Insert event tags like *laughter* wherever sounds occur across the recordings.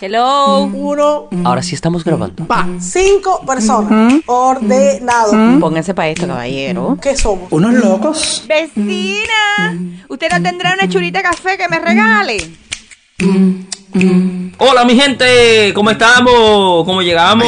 Hello. Uno, Ahora sí estamos grabando. va, cinco personas. Ordenado. Pónganse para esto, caballero. ¿Qué somos? Unos locos. Vecina, ¿usted no tendrá una churita de café que me regale? Hola mi gente, ¿cómo estamos? ¿Cómo llegamos?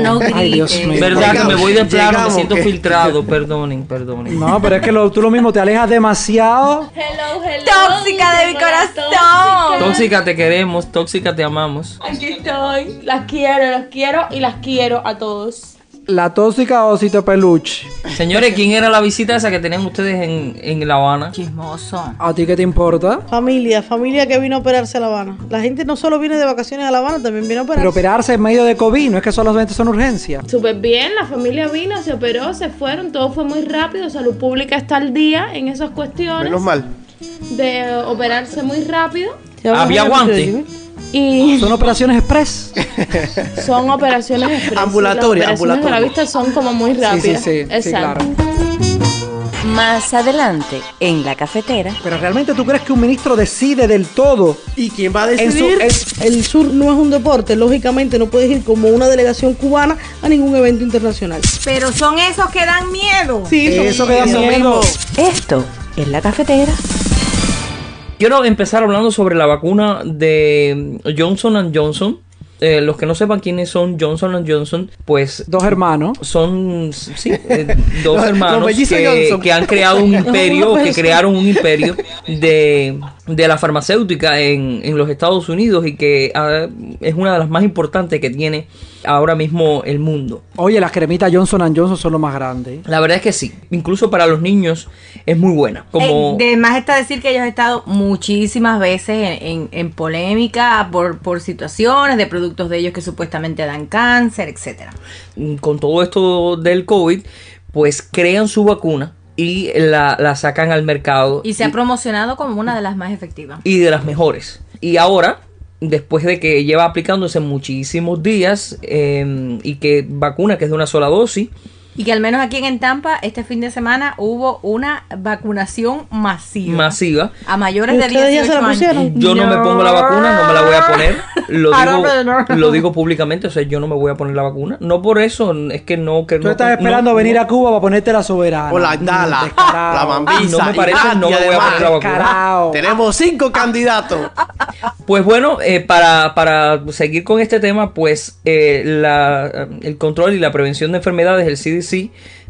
no Ay, Dios mío. Verdad que me voy de plano, me siento ¿qué? filtrado, perdonen, perdonen. No, pero es que lo- tú lo mismo te alejas demasiado. Hello, hello. Tóxica de mi corazón. Tóxica te queremos, tóxica te amamos. Aquí estoy. Las quiero, las quiero y las quiero a todos. La tóxica osito peluche. Señores, ¿quién era la visita esa que tenían ustedes en, en La Habana? Chismoso. ¿A ti qué te importa? Familia, familia que vino a operarse a La Habana. La gente no solo viene de vacaciones a La Habana, también viene a operarse. Pero operarse en medio de COVID, no es que solamente son urgencias. Súper bien, la familia vino, se operó, se fueron, todo fue muy rápido. Salud Pública está al día en esas cuestiones Menos mal. de operarse muy rápido. Había a Y Son *laughs* operaciones express. son operaciones express. Las operaciones de la vista son como muy rápidas. sí, sí, sí, Exacto. claro. Más adelante, en la cafetera. Pero realmente tú crees que un ministro decide del todo ¿Y quién va a decidir? en- El sur no es un deporte, lógicamente no puedes ir como una delegación cubana a ningún evento internacional. Pero son esos que dan miedo. Sí, son- eso que da Eso miedo. Esto es la cafetera. Quiero empezar hablando sobre la vacuna de Johnson Johnson. Eh, los que no sepan quiénes son Johnson Johnson, pues Dos hermanos. son sí, eh, *laughs* dos hermanos que han creado un *laughs* imperio, que crearon un imperio de, de la farmacéutica en, en los Estados Unidos y que ah, es una de las más importantes que tiene ahora mismo el mundo. Oye, las cremitas Johnson Johnson son lo más grande. La verdad es que sí, incluso para los niños es muy buena. Como Eh, de más está decir que ellos han estado muchísimas veces en, en- en polémica por, por situaciones de productos de ellos que supuestamente dan cáncer, etcétera. con todo esto del COVID, pues crean su vacuna y la, la sacan al mercado. Y se ha promocionado como una de las más efectivas. y de las mejores. Y ahora, después de que lleva aplicándose muchísimos días eh, y que vacuna que es de una sola dosis, Y que al menos aquí en Tampa, este fin de semana, hubo una vacunación masiva. masiva. A mayores ¿Y de ustedes ya se 18 la años. pusieron? Yo no. me pongo la vacuna, no me la voy a poner. Lo *laughs* digo, lo digo públicamente, o sea, yo no me voy a poner la vacuna. No por eso, es que no... Que Tú no, estás esperando no- venir a Cuba para ponerte la soberana. O la Dala, Descarado. la Mambisa. No me parece, y no me voy a poner la vacuna. Tenemos cinco candidatos. Pues bueno, eh, para, para seguir con este tema, pues eh, la- el control y la prevención de enfermedades, el CDC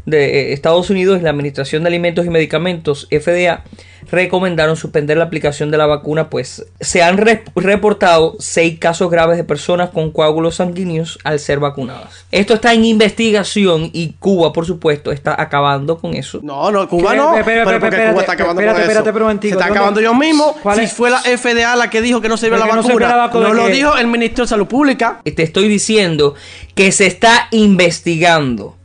de eh, Estados Unidos y la Administración de Alimentos y Medicamentos, FDA, recomendaron suspender la aplicación de la vacuna, pues se han re- reportado seis casos graves de personas con coágulos sanguíneos al ser vacunadas. Esto está en investigación y Cuba, por supuesto, está acabando con eso. No, no, Cuba no. Espérate, Cuba está acabando espérate, con eso. espérate, pero Se está ¿dónde- acabando yo mismo. ¿Cuál Si es? fue la FDA la que dijo que no sirve ¿Pero la que no vacuna. sirve la vacuna No lo dijo el ministro de Salud Pública. Te estoy diciendo que se está investigando.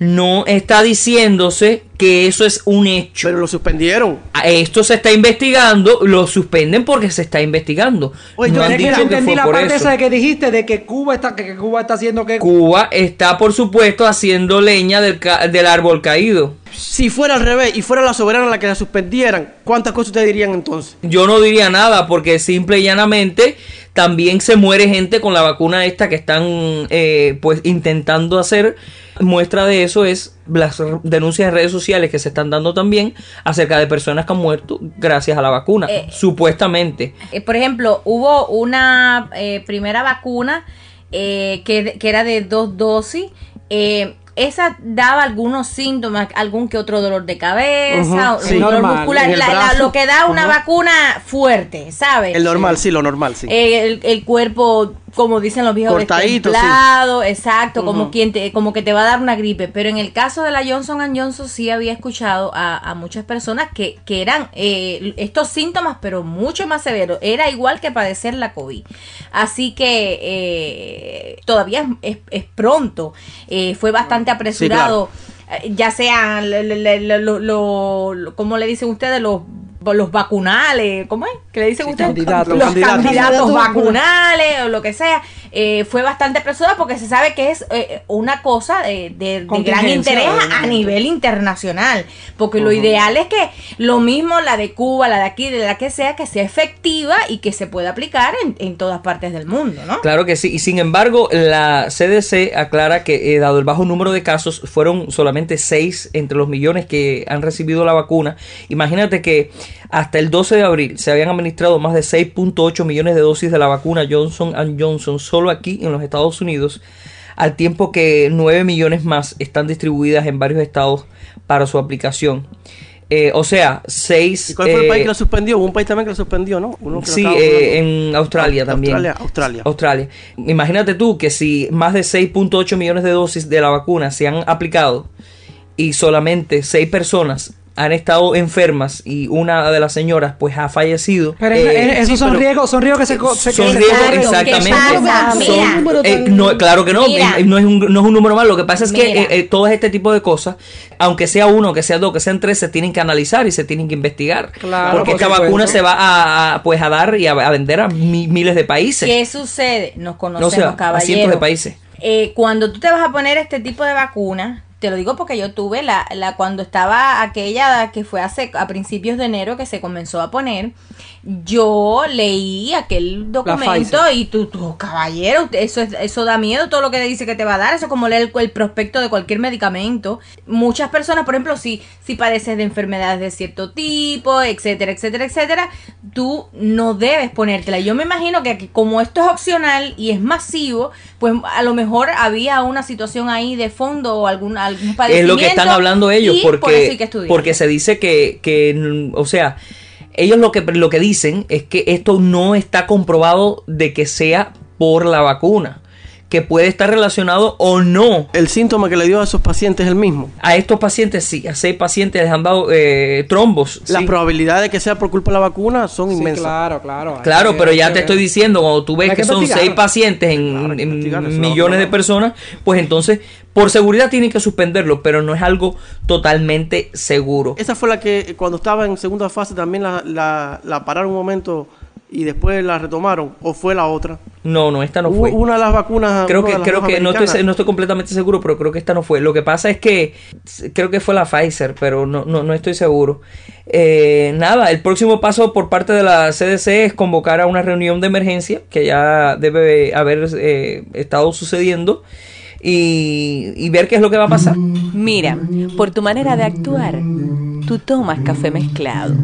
No está diciéndose que eso es un hecho. Pero lo suspendieron. A Esto se está investigando, lo suspenden porque se está investigando. Oye, no yo han dicho que entendí fue la parte esa de que dijiste de que Cuba está, que, Cuba está haciendo que... Cuba está, por supuesto, haciendo leña del, ca- del árbol caído. Si fuera al revés y fuera la soberana la que la suspendieran, ¿cuántas cosas ustedes dirían entonces? Yo no diría nada porque simple y llanamente también se muere gente con la vacuna esta que están eh, pues intentando hacer. Muestra de eso es las denuncias en redes sociales que se están dando también acerca de personas que han muerto gracias a la vacuna, Eh. supuestamente. Eh, por ejemplo, hubo una eh, primera vacuna eh, que, que era de dos dosis. eh, esa daba algunos síntomas, algún que otro dolor de cabeza, sí. dolor Normal, muscular, la- la- lo que da una vacuna fuerte, ¿sabes? El normal, sí, lo normal, sí. Eh, el, el cuerpo, como dicen los viejos, Cortadito, destemplado, exacto, como quien te, como que te va a dar una gripe. Pero en el caso de la Johnson Johnson sí había escuchado a, a muchas personas que, que eran eh, estos síntomas, pero mucho más severos. Era igual que padecer la COVID. Así que eh, todavía es, es- es pronto. Eh, fue bastante apresurado. eh, Ya sean, lo, lo- lo- ¿cómo le dicen ustedes? Los los vacunales, ¿cómo es? ¿Qué le dicen ustedes? candidatos. Los Candidatos. vacunales o lo que sea. eh, fue bastante apresurada porque se sabe que es eh, una cosa de, de- de gran interés a nivel internacional. Porque lo ideal es que lo mismo la de Cuba, la de aquí, de la que sea, que sea efectiva y que se pueda aplicar en, en todas partes del mundo, ¿no? Claro que sí, y sin embargo, la CDC aclara que, eh, dado el bajo número de casos, fueron solamente 6 entre los millones que han recibido la vacuna. Imagínate que hasta el 12 de abril se habían administrado más de 6.8 millones de dosis de la vacuna Johnson Johnson solo aquí en los Estados Unidos, al tiempo que 9 millones más están distribuidas en varios estados para su aplicación. Eh, o sea, 6... ¿Y cuál fue el país que lo suspendió? Hubo un país también que lo suspendió, ¿no? Uno que lo Sí, eh, en Australia Au- también. Australia, Australia. Australia. Imagínate tú que si más de 6.8 millones de dosis de la vacuna se han aplicado y solamente 6 personas han estado enfermas y una de las señoras pues ha fallecido. Pero eh, es- es- esos sí, son pero- riesgos, son riesgos que se, se son que se riesgos. Claro, ¿qué exactamente. Son- eh, no, claro que no, eh, no es, un, no es un número malo. Lo que pasa es que Mira. eh, eh, todo este tipo de cosas, aunque sea uno, que sea dos, que sean tres, se tienen que analizar y se tienen que investigar. Claro, porque por esta supuesto. vacuna se va a, a, pues a dar y a, a vender a mi- miles de países. ¿Qué sucede? Nos conocemos, o sea, a caballeros. cientos de países. Eh, cuando tú te vas a poner este tipo de vacuna, te lo digo porque yo tuve la, la cuando estaba aquella que fue hace a principios de enero que se comenzó a poner, yo leí aquel documento y tú, tú caballero, eso es- eso da miedo todo lo que dice que te va a dar, eso es como leer el, el prospecto de cualquier medicamento. Muchas personas, por ejemplo, si si padeces de enfermedades de cierto tipo, etcétera, etcétera, etcétera, tú no debes ponértela. Yo me imagino que, como esto es opcional y es masivo, pues a lo mejor había una situación ahí de fondo o algún, algún Es padecimiento. lo que están hablando ellos, por porque, que porque se dice que, que, o sea, ellos lo que, lo que dicen es que esto no está comprobado de que sea por la vacuna, que puede estar relacionado o no. El síntoma que le dio a esos pacientes es el mismo. A estos pacientes, sí, a seis pacientes les han dado eh, trombos. Las sí. probabilidades de que sea por culpa de la vacuna son Sí, inmensas. claro, claro. Claro, que- pero ya que te ver. estoy diciendo, cuando tú ves Hay que que son seis pacientes en, Claro, en millones de personas, pues entonces, por seguridad tienen que suspenderlo, pero no es algo totalmente seguro. Esa fue la que cuando estaba en segunda fase también la, la, la pararon un momento y después la retomaron. ¿O fue la otra? No, no, esta no fue. una de las vacunas. Creo que, creo que no estoy, no estoy completamente seguro, pero creo que esta no fue. Lo que pasa es que creo que fue la Pfizer, pero no, no, no estoy seguro. Eh, nada, el próximo paso por parte de la CDC es convocar a una reunión de emergencia que ya debe haber eh, estado sucediendo y, y ver qué es lo que va a pasar. Mira, por tu manera de actuar, tú tomas café mezclado.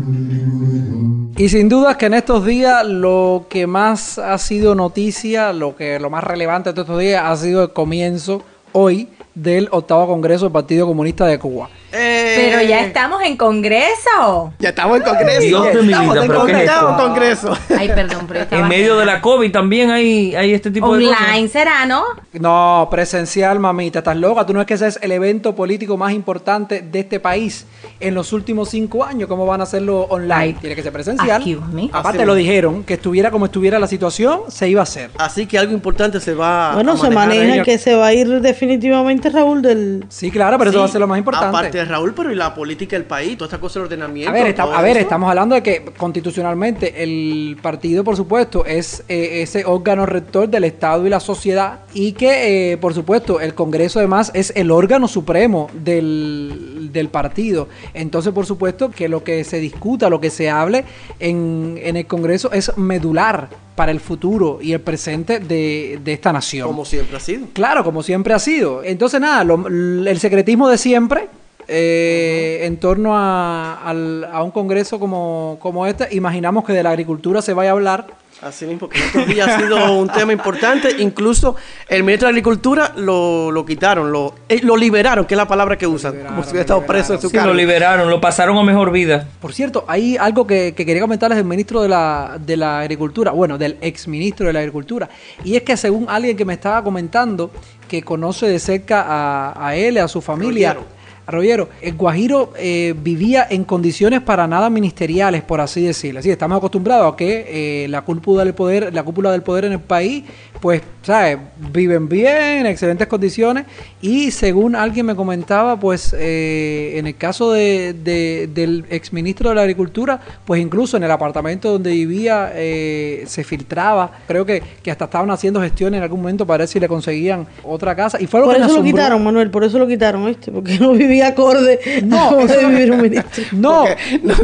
Y sin duda que en estos días lo que más ha sido noticia, lo que lo más relevante de estos días ha sido el comienzo hoy del octavo Congreso del Partido Comunista de Cuba. Eh, Pero ya estamos en congreso. Ya estamos en Congreso. Dios de mi Estamos vida, en pero ¿qué es Congreso, esto? en Congreso. Ay, perdón, pero estaba En medio de la COVID también hay, hay este tipo de cosas. online será, ¿no? No, presencial, mamita, estás loca. Tú no es que ese es el evento político más importante de este país en los últimos cinco años. ¿Cómo van a hacerlo online? Tiene que ser presencial. Excuse me. Aparte Así lo dijeron, que estuviera como estuviera la situación, se iba a hacer. Así que algo importante se va Bueno, a se manejar maneja que se va a ir definitivamente Raúl del... Sí, claro, pero eso Sí, va a ser lo más importante. Aparte de Raúl, pero y la política del país, toda esta cosa del ordenamiento. A ver, está- todo a ver, eso. estamos hablando de que constitucionalmente el partido, por supuesto, es eh, ese órgano rector del Estado y la sociedad y que, eh, por supuesto, el Congreso además es el órgano supremo del, del partido. Entonces, por supuesto, que lo que se discuta, lo que se hable en, en el Congreso es medular para el futuro y el presente de, de esta nación. Como siempre ha sido. Claro, como siempre ha sido. Entonces, nada, lo- el secretismo de siempre eh, en torno a, al- a un congreso como, como este, imaginamos que de la agricultura se vaya a hablar. Así mismo, que estos días ha sido un tema importante. Incluso el ministro de Agricultura lo, lo quitaron, lo, eh, lo liberaron, que es la palabra que usan. como si hubiera estado preso en su Sí, cargo. lo liberaron, lo pasaron a mejor vida. Por cierto, hay algo que, que quería comentarles del ministro de la, de la Agricultura, bueno, del exministro de la Agricultura, y es que según alguien que me estaba comentando, que conoce de cerca a, a él, a su familia, Rollero. Arroyero, el Guajiro eh, vivía en condiciones para nada ministeriales, por así decirlo. Así, estamos acostumbrados a que eh, la cúpula del poder, la cúpula del poder en el país, pues, ¿sabes? Viven bien, en excelentes condiciones. Y según alguien me comentaba, pues, eh, en el caso de, de- del exministro de la Agricultura, pues incluso en el apartamento donde vivía eh, se filtraba. Creo que, que hasta estaban haciendo gestiones en algún momento para ver si le conseguían otra casa. Y fue algo Por que me eso lo quitaron, Manuel, por eso lo quitaron, ¿viste? Porque no vivía acorde No, a cómo eso debe no- vivir un *laughs* ministro. No,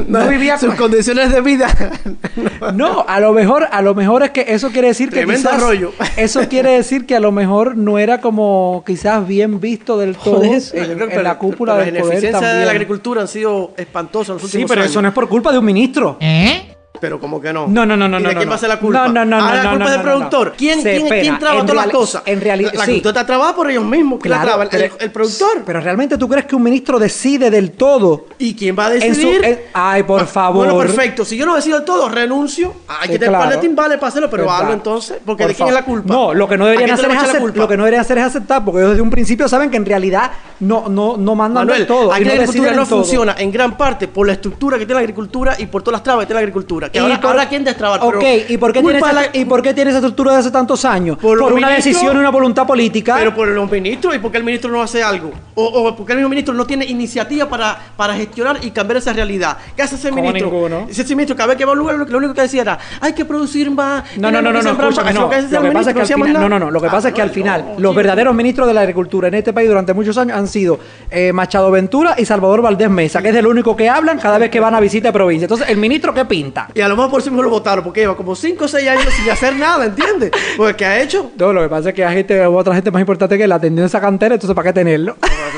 no, vivía sus condiciones de vida. No, a lo mejor, a lo mejor es que eso quiere decir que Tremendo quizás, rollo. Eso quiere decir que a lo mejor no era como quizás bien visto del todo Joder, en, eso. en la cúpula pero del las poder ineficiencias de también. la agricultura han sido espantosas en los Sí, últimos pero años. eso no es por culpa de un ministro. Pero como que no. No, no, no, no, ¿Y de no, quién no. va a ser la culpa? No, no, no, Ah, no, la culpa no, del no, productor. no. ¿Quién, Se quién, espera, quién traba todas las reali- cosas? en realidad, La, agricultura está trabada por ellos mismos. ¿Quién la Claro, traba? El, pero- el productor. Pero realmente tú crees que un ministro decide del todo. ¿Y quién va a En su- decidir? en- ay, por Ah, favor. Bueno, perfecto. Si yo no decido del todo, renuncio. Hay Sí, que tener claro. par de timbales para hacerlo, pero hazlo entonces. Porque Por ¿de quién es la culpa? No, lo que no ¿A deberían hacer es culpa? lo que no deberían hacer es aceptar, porque ellos desde un principio saben que en realidad no, no, no mandan Manuel, del todo. aquí la agricultura no funciona en gran parte por la estructura que tiene la agricultura y por todas las trabas que tiene la agricultura. Que Y ahora, por- ahora quién destrabar. Ok, pero ¿y por, qué tiene esa, la- ¿y por qué tiene esa estructura de hace tantos años? Por Por, una ministros, decisión y una voluntad política. Pero por los ministros y porque el ministro no hace algo. O, o porque el mismo ministro no tiene iniciativa para, para gestionar y cambiar esa realidad. ¿Qué hace ese Como ministro? ninguno. Ese ministro cada vez que va a un lugar lo, lo único que decía era hay que producir más. no, no, no, no, que no, sembrar más". escúchame, Eso no. lo que que pasa es que al final, no, no, no, lo que Ah, pasa es que al final los verdaderos ministros de la agricultura en este país durante muchos años han sido eh, Machado Ventura y Salvador Valdés Mesa, que es el único que hablan cada vez que van a visita de provincia. Entonces, el ministro qué pinta. Y a lo mejor por eso mismo lo votaron, porque lleva como 5 o 6 años sin hacer nada, ¿entiendes? Porque ¿qué ha hecho? No, lo que pasa es que hay gente, otra gente más importante que él atendiendo esa cantera, entonces ¿para qué tenerlo?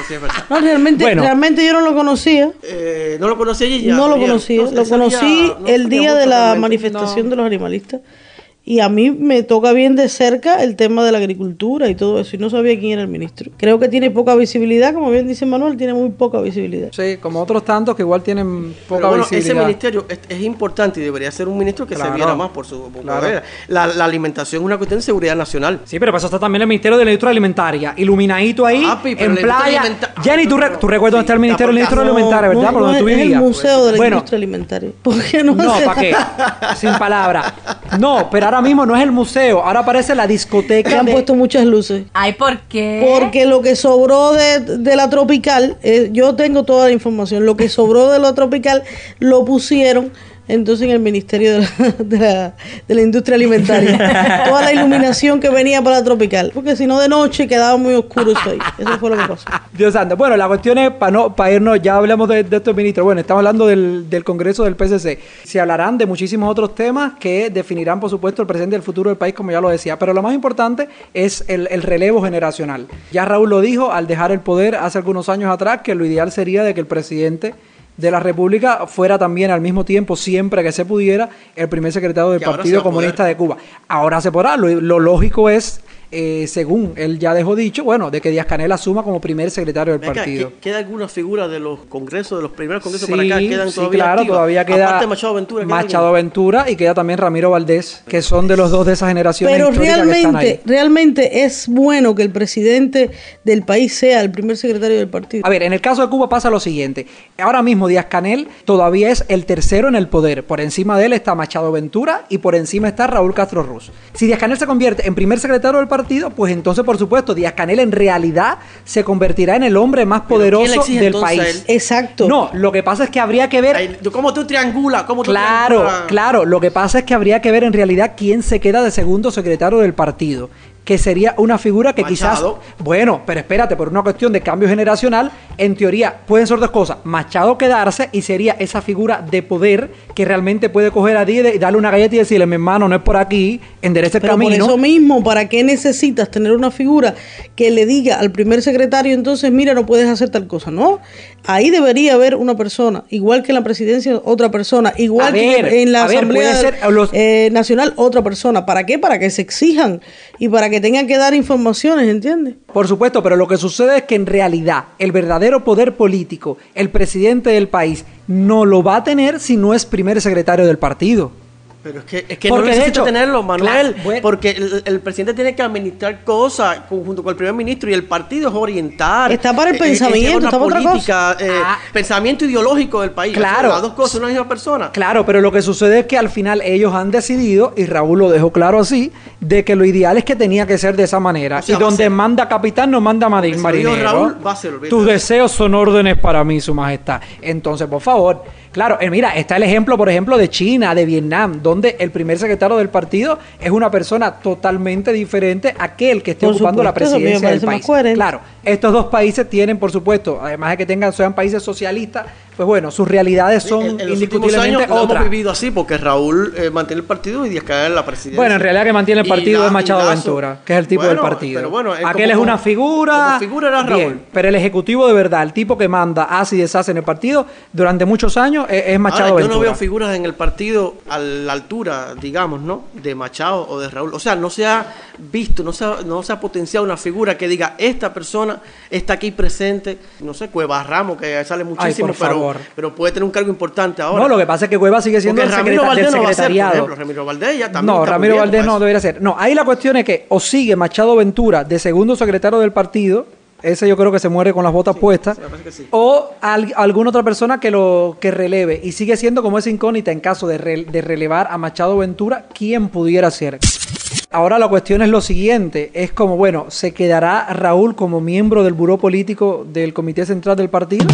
Sí. No, realmente, Bueno. realmente yo no lo conocía. Eh, no lo conocí allí ya. no lo conocía. No, lo día conocí no el día de la realmente. manifestación de los animalistas. Y a mí me toca bien de cerca el tema de la agricultura y todo eso. Y no sabía quién era el ministro. Creo que tiene poca visibilidad, como bien dice Manuel, tiene muy poca visibilidad. Sí, como otros tantos que igual tienen poca Pero bueno, ese visibilidad. ministerio es, es importante y debería ser un ministro que Claro. se viera más por su por Claro. poder. La, la alimentación es una cuestión de seguridad nacional. Sí, pero para eso está también el Ministerio de la Industria Alimentaria, iluminadito ahí, Papi, pero en playa. Jenny, ¿tú, re- tú recuerdas dónde está el Ministerio de la Industria Alimentaria, verdad? por no donde tú vivías. el Museo de la bueno, Industria Alimentaria. *laughs* ¿Por qué no? No, ¿para qué? Sin palabras. No, pero ahora mismo no es el museo, ahora aparece la Le discoteca. han de- puesto muchas luces. Ay, ¿por qué? Porque lo que sobró de, de la tropical, eh, yo tengo toda la información, lo que sobró de la tropical lo pusieron entonces en el Ministerio de la, *laughs* de la, de la Industria Alimentaria. *laughs* toda la iluminación que venía para la tropical. Porque si no de noche quedaba muy oscuro eso ahí. Eso fue lo que pasó. Dios santo. Bueno, la cuestión es, para no, para irnos, ya hablamos de, de estos ministros. Bueno, estamos hablando del, del Congreso del PSC. Se hablarán de muchísimos otros temas que definirán, por supuesto, el presente y el futuro del país, como ya lo decía. Pero lo más importante es el, el relevo generacional. Ya Raúl lo dijo al dejar el poder hace algunos años atrás, que lo ideal sería de que el presidente de la República fuera también al mismo tiempo, siempre que se pudiera, el primer secretario del Partido. Comunista de Cuba. Ahora se podrá. Lo, lo lógico es, eh, según él ya dejó dicho, bueno, de que Díaz Canel asuma como primer secretario del partido. ¿que- ¿Queda alguna figura de los congresos, de los primeros congresos Sí, para acá? ¿Quedan sí, todavía claro, activas? todavía queda Aparte Machado Ventura. ¿queda Machado alguien? Ventura y queda también Ramiro Valdés, que son de los dos de esa generación Pero histórica que están realmente, ahí. realmente es bueno que el presidente del país sea el primer secretario del partido. A ver, en el caso de Cuba pasa lo siguiente. Ahora mismo Díaz Canel todavía es el tercero en el poder. Por encima de él está Machado Ventura y por encima está Raúl Castro Ruz. Si Díaz Canel se convierte en primer secretario del partido, pues entonces, por supuesto, Díaz Canel en realidad se convertirá en el hombre más ¿Pero quién le poderoso exige del país. Exacto. No, lo que pasa es que habría que ver ¿Cómo tú triangulas? ¿Cómo tú Claro, claro. Lo que pasa es que habría que ver en realidad quién se queda de segundo secretario del partido. Que sería una figura que Machado. quizás. Bueno, pero espérate, por una cuestión de cambio generacional, en teoría pueden ser dos cosas. Machado quedarse y sería esa figura de poder que realmente puede coger a Díaz y darle una galleta y decirle, mi hermano, no es por aquí, enderece el Pero por camino. eso mismo, ¿para qué necesitas tener una figura que le diga al primer secretario entonces, mira, no puedes hacer tal cosa? No, ahí debería haber una persona, igual que en la presidencia otra persona, igual A que ver, en la ver, Asamblea puede ser, los- eh, Nacional otra persona. ¿Para qué? Para que se exijan y para que tengan que dar informaciones, ¿entiendes? Por supuesto, pero lo que sucede es que en realidad el verdadero poder político, el presidente del país, no lo va a tener si no es primer secretario del partido. Pero es que, es que Porque, no de necesita hecho, tenerlo, Manuel, claro, bueno. porque el, el presidente tiene que administrar cosas junto con el primer ministro y el partido es orientar. Está para el eh, eh, pensamiento, está para otra política, eh, Ah. pensamiento ideológico del país. Claro. Las dos cosas, una misma persona. Claro, pero lo que sucede es que al final ellos han decidido, y Raúl lo dejó claro así, de que lo ideal es que tenía que ser de esa manera. O sea, y donde manda capitán, no manda marinero. Raúl, va a ser. Tus deseos son órdenes para mí, su majestad. Entonces, por favor, claro, eh, mira, está el ejemplo, por ejemplo, de China, de Vietnam, donde el primer secretario del partido es una persona totalmente diferente a aquel que esté Por ocupando la supuesto, presidencia del país. Claro, estos dos países tienen, por supuesto, además de que tengan sean países socialistas, pues bueno, sus realidades son en, en indiscutiblemente años otras. hemos vivido así porque Raúl eh, mantiene el partido y Díaz Canel la presidencia. Bueno, en realidad que mantiene el partido la- es Machado Ventura, que es el tipo Bueno, del partido. Pero bueno, él Aquel como- es una figura. Como figura era Raúl. Bien, pero el ejecutivo de verdad, el tipo que manda, hace y deshace en el partido durante muchos años es, es Machado Ahora, yo no Ventura. veo figuras en el partido a la altura, digamos, ¿no? De Machado o de Raúl. O sea, no se ha visto, no se ha, no se ha potenciado una figura que diga, esta persona está aquí presente, no sé, Cuevas Ramos, que sale muchísimo, por pero, favor. pero puede tener un cargo importante ahora. no, lo que pasa es que Cueva sigue siendo Porque el Ramiro secreta- Valdés del no va a ser, por secretariado. ejemplo, Ramiro Valdés ya también no, Ramiro Valdés no debería ser. No, ahí la cuestión es que o sigue Machado Ventura de segundo secretario del partido, ese yo creo que se muere con las botas puestas, sí. o al- alguna otra persona que lo que releve y sigue siendo como esa incógnita en caso de, re- de relevar a Machado Ventura, quién pudiera ser. Ahora la cuestión es lo siguiente, es como, bueno, ¿se quedará Raúl como miembro del buró político del Comité Central del partido?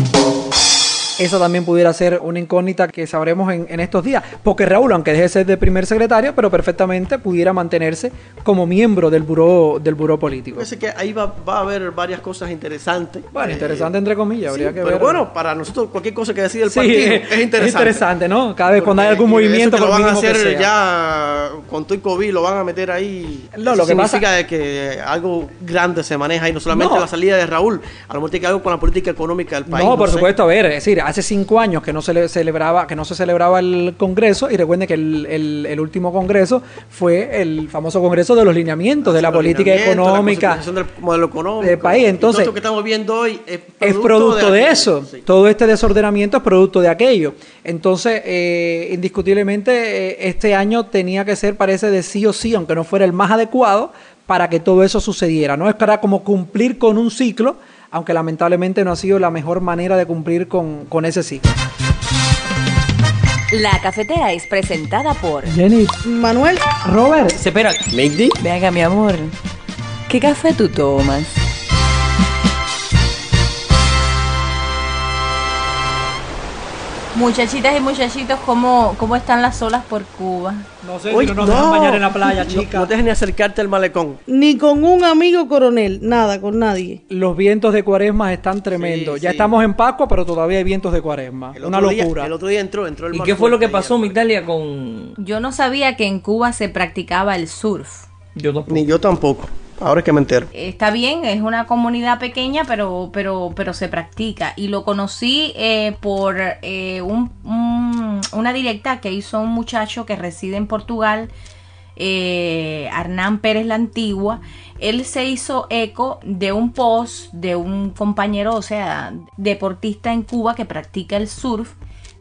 Esa también pudiera ser una incógnita que sabremos en, en estos días. Porque Raúl, aunque deje de ser de primer secretario, pero perfectamente pudiera mantenerse como miembro del buró, del buró político. Parece que ahí va, va a haber varias cosas interesantes. Bueno, Eh, interesante entre comillas, sí, habría que pero ver. bueno, para nosotros cualquier cosa que decida el Sí, partido es- es interesante. ¿no? Cada vez cuando hay algún movimiento, eso que por lo van a que hacer sea. ya con todo y COVID, lo van a meter ahí. No, Eso lo que pasa- de que algo grande se maneja y no solamente No. la salida de Raúl, a lo mejor tiene que algo con la política económica del país. no, por sé. supuesto, a ver, es decir, hace cinco años que no se le celebraba, que no se celebraba el Congreso, y recuerden que el, el- el último Congreso fue el famoso Congreso de los lineamientos de la Los política económica. La del modelo económico. del país. Entonces, todo esto que estamos viendo hoy es producto, es producto de, eso. Sí. Todo este desordenamiento es producto de aquello. Entonces, eh, indiscutiblemente, eh, este año tenía que ser, parece, de sí o sí, aunque no fuera el más adecuado, para que todo eso sucediera. No es para como cumplir con un ciclo, aunque lamentablemente no ha sido la mejor manera de cumplir con, con ese ciclo. La cafetera es presentada por... Jenny, Manuel, Robert, Se espera. Venga, mi amor. ¿Qué café tú tomas? Muchachitas y muchachitos, ¿cómo, ¿cómo están las olas por Cuba? no sé Uy, si no nos dejan bañar en la playa, No- chica. No, dejes ni acercarte al malecón. ni con un amigo coronel, nada, con nadie. Los vientos de cuaresma están tremendos. Sí, ya sí. estamos en Pascua, pero todavía hay vientos de cuaresma. El Una día- locura. el otro día entró, entró el ¿Y qué fue lo que pasó, ayer. Migdalia, con...? Yo no sabía que en Cuba se practicaba el surf. Yo tampoco. Ni yo tampoco. Ahora es que me entero. Está bien, es una comunidad pequeña, pero, pero, pero se practica. Y lo conocí eh, por eh, un- un- una directa que hizo un muchacho que reside en Portugal, eh, Hernán Pérez la Antigua. Él se hizo eco de un post de un compañero, o sea, deportista en Cuba que practica el surf,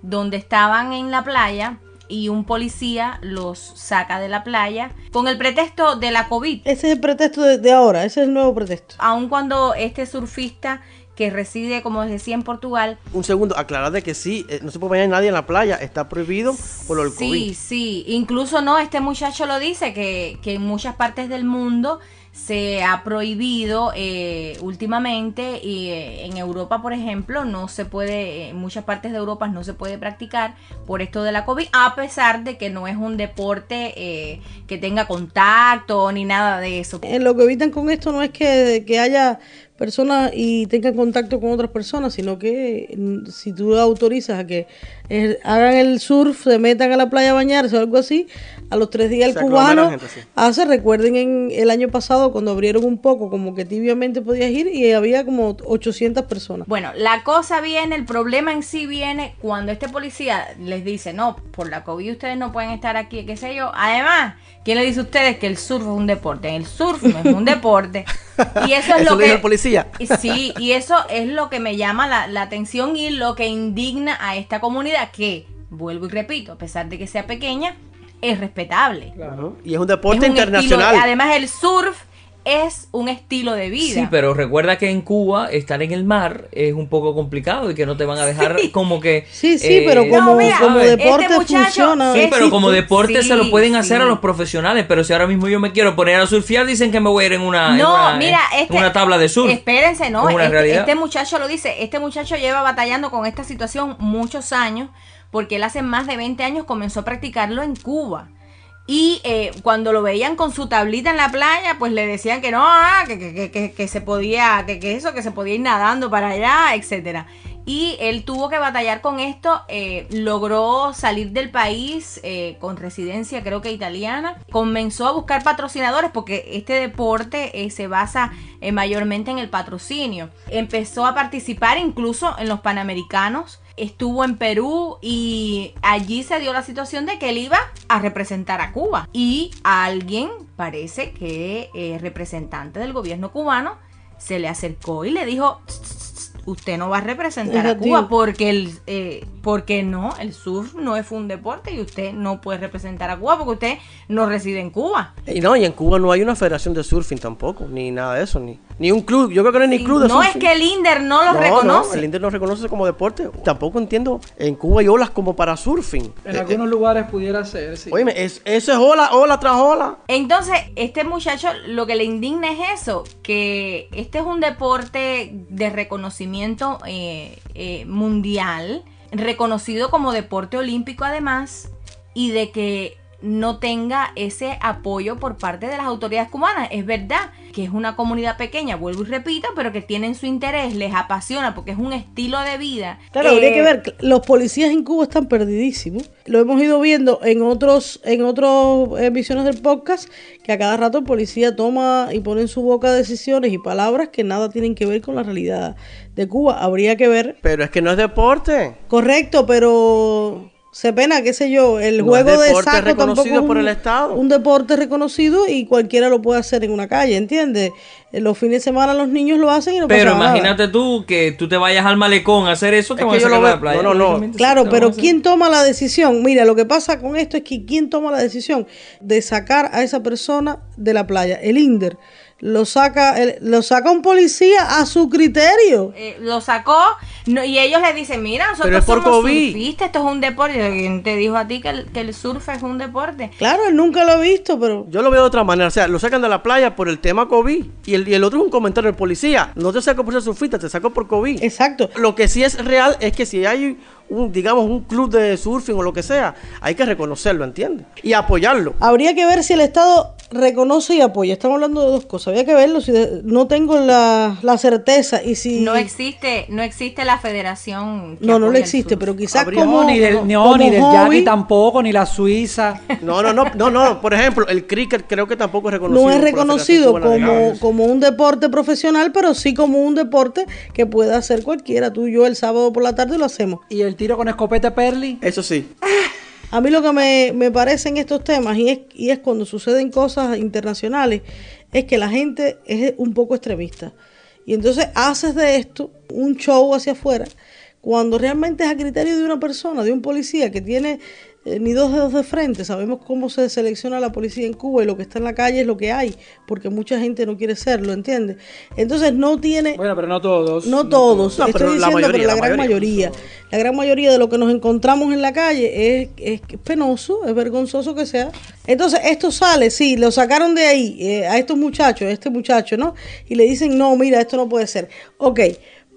donde estaban en la playa y un policía los saca de la playa con el pretexto de la COVID Ese es el pretexto de, de ahora, ese es el nuevo pretexto. aun cuando este surfista que reside, como les decía, en Portugal, Un segundo, aclarar de que sí, eh, no se puede bañar nadie en la playa, está prohibido por lo del sí, COVID. sí, incluso no, este muchacho lo dice, que, que en muchas partes del mundo se ha prohibido eh, últimamente y eh, en Europa, por ejemplo, no se puede, en muchas partes de Europa no se puede practicar por esto de la COVID, a pesar de que no es un deporte eh, que tenga contacto ni nada de eso. En lo que evitan con esto no es que, que haya personas y tengan contacto con otras personas, sino que mm, si tú autorizas a que eh, hagan el surf, se metan a la playa a bañarse o algo así, a los tres días el Se cubano gente, sí. hace, recuerden en el año pasado cuando abrieron un poco, como que tibiamente podías ir y había como 800 personas. Bueno, la cosa viene, el problema en sí viene cuando este policía les dice, no, por la COVID ustedes no pueden estar aquí, qué sé yo. Además, ¿quién le dice a ustedes que el surf es un deporte? El surf no es un *laughs* deporte. *laughs* Y eso es Eso lo dijo que... el policía. Sí, y eso es lo que me llama la, la atención y lo que indigna a esta comunidad que, vuelvo y repito, a pesar de que sea pequeña, es respetable. Y es un deporte Es un internacional. estilo- además, el surf es un estilo de vida. Sí, pero recuerda que en Cuba estar en el mar es un poco complicado y que no te van a dejar como que... Sí, sí, eh, pero como, No, mira, como ¿sabes? deporte este muchacho- funciona. Sí, pero como deporte se lo Sí, pueden hacer sí. a los profesionales, pero si ahora mismo yo me quiero poner a surfear, dicen que me voy a ir en una, en No, una- mira, en este, una tabla de surf. Espérense, no. Es una este, realidad. este muchacho lo dice. Este muchacho lleva batallando con esta situación muchos años, porque él hace más de 20 años comenzó a practicarlo en Cuba. Y eh, cuando lo veían con su tablita en la playa, pues le decían que no, ah, que, que, que- que- se podía, que, que eso, que se podía ir nadando para allá, etcétera. Y él tuvo que batallar con esto, eh, logró salir del país eh, con residencia, creo que italiana. Comenzó a buscar patrocinadores porque este deporte se basa mayormente en el patrocinio. Empezó a participar incluso en los Panamericanos. Estuvo en Perú y allí se dio la situación de que él iba a representar a Cuba. Y a alguien, parece que eh, representante del gobierno cubano, se le acercó y le dijo, "Tss, tss, tss, usted no va a representar a. Cuba porque el, eh, porque no, el surf no es un deporte y usted no puede representar a Cuba porque usted no reside en Cuba. Y no, y en Cuba no hay una federación de surfing tampoco, ni nada de eso, ni, ni un club. Yo creo que no hay ni club de no es surfing. que el INDER no lo No, reconoce. No, el Inter no reconoce como deporte. Tampoco entiendo. En Cuba hay olas como para surfing. En Eh, algunos lugares pudiera ser, sí. óyeme, es, eso es ola, ola tras ola. Entonces, este muchacho lo que le indigna es eso, que este es un deporte de reconocimiento eh, eh, mundial, reconocido como deporte olímpico además, y de que no tenga ese apoyo por parte de las autoridades cubanas. Es verdad que es una comunidad pequeña, vuelvo y repito, pero que tienen su interés, les apasiona porque es un estilo de vida. Claro, habría Eh, que ver, los policías en Cuba están perdidísimos. Lo hemos ido viendo en otros en otras emisiones del podcast, que a cada rato el policía toma y pone en su boca decisiones y palabras que nada tienen que ver con la realidad de Cuba. Habría que ver, Pero es que no es deporte. correcto, pero se pena, qué sé yo, el No juego es de deporte saco reconocido tampoco es por un, el Estado. un deporte reconocido y cualquiera lo puede hacer en una calle, ¿entiendes? En los fines de semana los niños lo hacen y no Pero pasa nada. imagínate tú que tú te vayas al malecón a hacer eso, te Es van a sacar lo de la playa. no, no, no. Sí, Claro, pero ¿quién toma la decisión? Mira, lo que pasa con esto es que ¿quién toma la decisión de sacar a esa persona de la playa? El INDER. Lo saca, el- lo saca un policía a su criterio. eh, lo sacó no, y ellos le dicen, mira, nosotros Pero es por somos COVID. surfistas, esto es un deporte. ¿Quién te dijo a ti que el, que el surf es un deporte? Claro, él nunca lo ha visto, pero Yo lo veo de otra manera. O sea, lo sacan de la playa por el tema COVID. Y el, y el otro es un comentario del policía. No te saco por ser surfista, te saco por COVID. exacto. Lo que sí es real es que si hay un, digamos, un club de surfing o lo que sea, hay que reconocerlo, ¿entiendes? Y apoyarlo. Habría que ver si el Estado reconoce y apoya. Estamos hablando de dos cosas. Habría que verlo si de- no tengo la, la certeza y si No existe, no existe la federación. que no, no le existe, pero quizás como no, ni del, no, como ni del Jackie tampoco, ni la Suiza. *laughs* No, no, no, no, no. Por ejemplo, el cricket creo que tampoco es reconocido. no es reconocido como, como un deporte profesional, pero sí como un deporte que puede hacer cualquiera. Tú y yo el sábado por la tarde lo hacemos. Y el tiro con escopeta Perli. Eso sí. *laughs* A mí lo que me, me parece en estos temas, y es, y es cuando suceden cosas internacionales, es que la gente es un poco extremista. Y entonces haces de esto un show hacia afuera, cuando realmente es a criterio de una persona, de un policía que tiene eh, ni dos dedos de frente. Sabemos cómo se selecciona la policía en Cuba y lo que está en la calle es lo que hay, porque mucha gente no quiere serlo, ¿entiendes? Entonces no tiene... Bueno, pero no todos. No todos, No, estoy pero la diciendo, mayoría, pero la, la gran mayoría. mayoría. La gran mayoría de lo que nos encontramos en la calle es, es penoso, es vergonzoso que sea. Entonces, esto sale, sí, lo sacaron de ahí eh, a estos muchachos, a este muchacho, ¿no? Y le dicen, no, mira, esto no puede ser. Ok,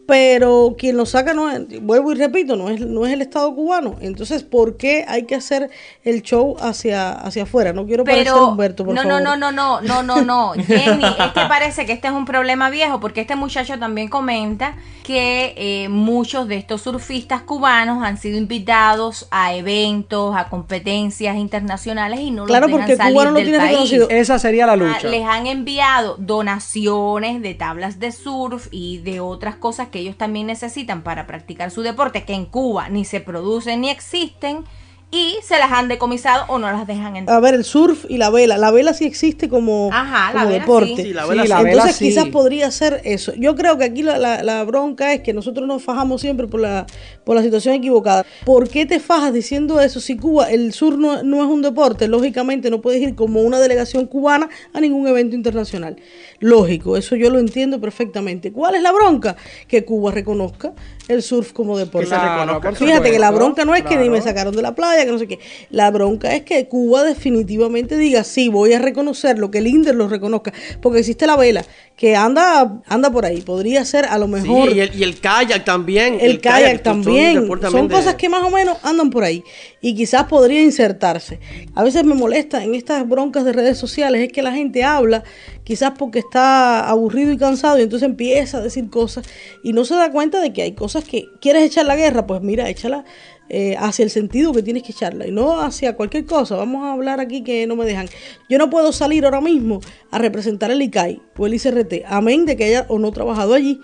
pero quien lo saca no es, vuelvo y repito, no es, no es el Estado cubano. Entonces, ¿por qué hay que hacer el show hacia, hacia afuera? No quiero parecer Pero Humberto, por no, favor. no, no, no, no, no, no, no, *laughs* Jenny, es que parece que este es un problema viejo porque este muchacho también comenta que eh, muchos de estos surfistas cubanos han sido invitados a eventos, a competencias internacionales y no Claro, los dejan porque Cuba no lo tiene reconocido. Esa sería la Ah, lucha. Les han enviado donaciones de tablas de surf y de otras cosas que ellos también necesitan para practicar su deporte, que en Cuba ni se producen ni existen. y se las han decomisado o no las dejan entrar. A ver, el surf y la vela. La vela sí existe como, Ajá, la como vela deporte. sí. Sí, la Sí, vela la sí. Entonces sí. quizás podría ser eso. Yo creo que aquí la, la- la bronca es que nosotros nos fajamos siempre por la, por la situación equivocada. ¿Por qué te fajas diciendo eso? Si Cuba, el sur no, no es un deporte, lógicamente no puedes ir como una delegación cubana a ningún evento internacional. Lógico, eso yo lo entiendo perfectamente. ¿Cuál es la bronca? Que Cuba reconozca el surf como deporte. se reconozca. por Fíjate que la bronca no es que ni me sacaron de la playa, que no sé qué. La bronca es que Cuba definitivamente diga, sí, voy a reconocerlo, que el INDER lo reconozca. Porque existe la vela, que anda anda por ahí. Podría ser a lo Sí, mejor y, el, y el kayak también. el, kayak también. Son de- cosas que más o menos andan por ahí. Y quizás podría insertarse. A veces me molesta en estas broncas de redes sociales es que la gente habla, quizás porque está aburrido y cansado, y entonces empieza a decir cosas y no se da cuenta de que hay cosas que quieres echar la guerra, pues mira, échala eh, hacia el sentido que tienes que echarla y no hacia cualquier cosa. Vamos a hablar aquí que no me dejan. Yo no puedo salir ahora mismo a representar el ICAI o el ICRT, amén de que haya o no trabajado allí.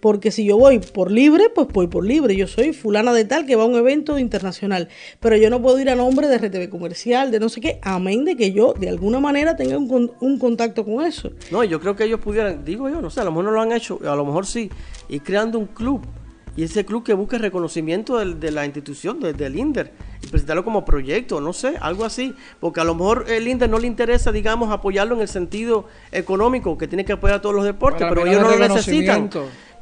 Porque si yo voy por libre, pues voy por libre. Yo soy fulana de tal que va a un evento internacional. Pero yo no puedo ir a nombre de RTV comercial, de no sé qué, amén de que yo de alguna manera tenga un, un contacto con eso. No, yo creo que ellos pudieran, digo yo, no sé, a lo mejor no lo han hecho, a lo mejor sí, y creando un club. Y ese club que busque reconocimiento del- de, la institución, de- del INDER, y presentarlo como proyecto, no sé, algo así. Porque a lo mejor el INDER no le interesa, digamos, apoyarlo en el sentido económico, que tiene que apoyar a todos los deportes, pero ellos no de lo necesitan.